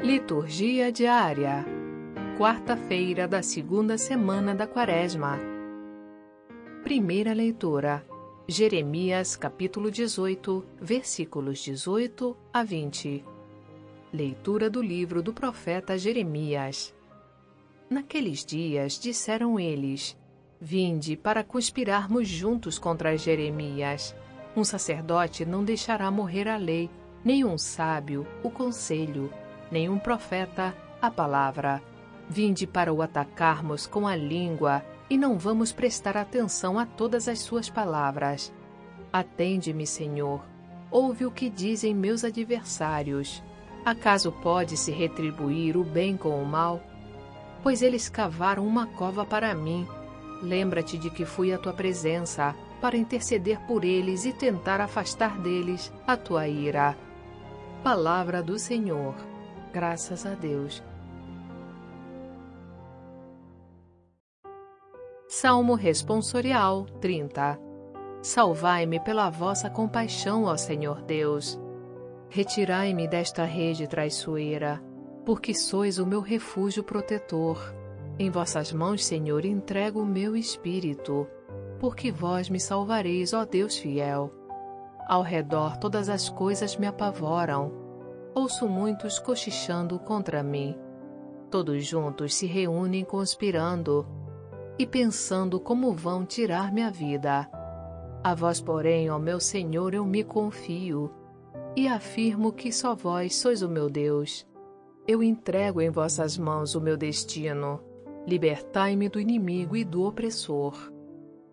Liturgia diária. Quarta-feira da segunda semana da Quaresma. Primeira leitura. Jeremias, capítulo 18, versículos 18 a 20. Leitura do livro do profeta Jeremias. Naqueles dias disseram eles: Vinde para conspirarmos juntos contra Jeremias. Um sacerdote não deixará morrer a lei, nem um sábio o conselho nenhum profeta a palavra. Vinde para o atacarmos com a língua, e não vamos prestar atenção a todas as suas palavras. Atende-me, Senhor. Ouve o que dizem meus adversários. Acaso pode-se retribuir o bem com o mal? Pois eles cavaram uma cova para mim. Lembra-te de que fui à tua presença, para interceder por eles e tentar afastar deles a tua ira. Palavra do Senhor. Graças a Deus. Salmo Responsorial 30 Salvai-me pela vossa compaixão, ó Senhor Deus. Retirai-me desta rede traiçoeira, porque sois o meu refúgio protetor. Em vossas mãos, Senhor, entrego o meu espírito, porque vós me salvareis, ó Deus fiel. Ao redor todas as coisas me apavoram ouço muitos cochichando contra mim. Todos juntos se reúnem conspirando e pensando como vão tirar minha vida. A vós, porém, ó meu Senhor, eu me confio e afirmo que só vós sois o meu Deus. Eu entrego em vossas mãos o meu destino. Libertai-me do inimigo e do opressor.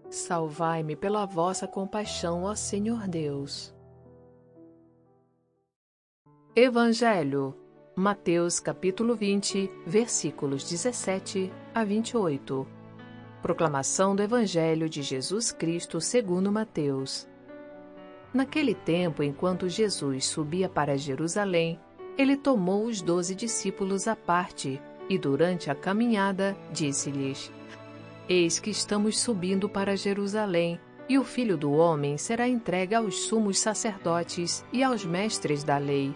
Salvai-me pela vossa compaixão, ó Senhor Deus. Evangelho, Mateus capítulo 20, versículos 17 a 28. Proclamação do Evangelho de Jesus Cristo segundo Mateus. Naquele tempo, enquanto Jesus subia para Jerusalém, ele tomou os doze discípulos à parte e, durante a caminhada, disse-lhes: Eis que estamos subindo para Jerusalém, e o filho do homem será entregue aos sumos sacerdotes e aos mestres da lei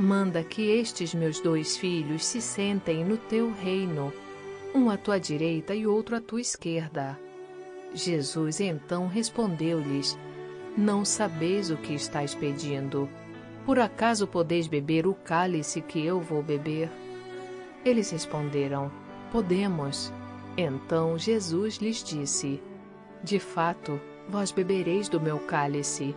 Manda que estes meus dois filhos se sentem no teu reino, um à tua direita e outro à tua esquerda. Jesus então respondeu-lhes: Não sabeis o que estáis pedindo. Por acaso podeis beber o cálice que eu vou beber? Eles responderam: Podemos. Então Jesus lhes disse: De fato, vós bebereis do meu cálice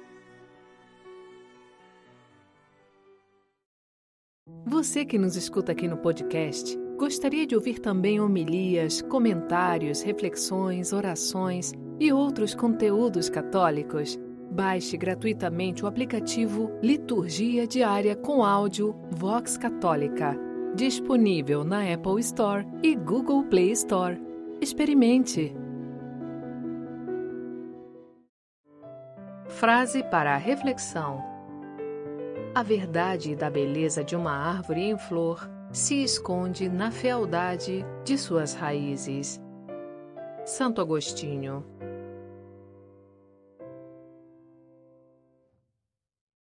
Você que nos escuta aqui no podcast, gostaria de ouvir também homilias, comentários, reflexões, orações e outros conteúdos católicos? Baixe gratuitamente o aplicativo Liturgia Diária com áudio Vox Católica, disponível na Apple Store e Google Play Store. Experimente! Frase para a reflexão a verdade da beleza de uma árvore em flor se esconde na fealdade de suas raízes. Santo Agostinho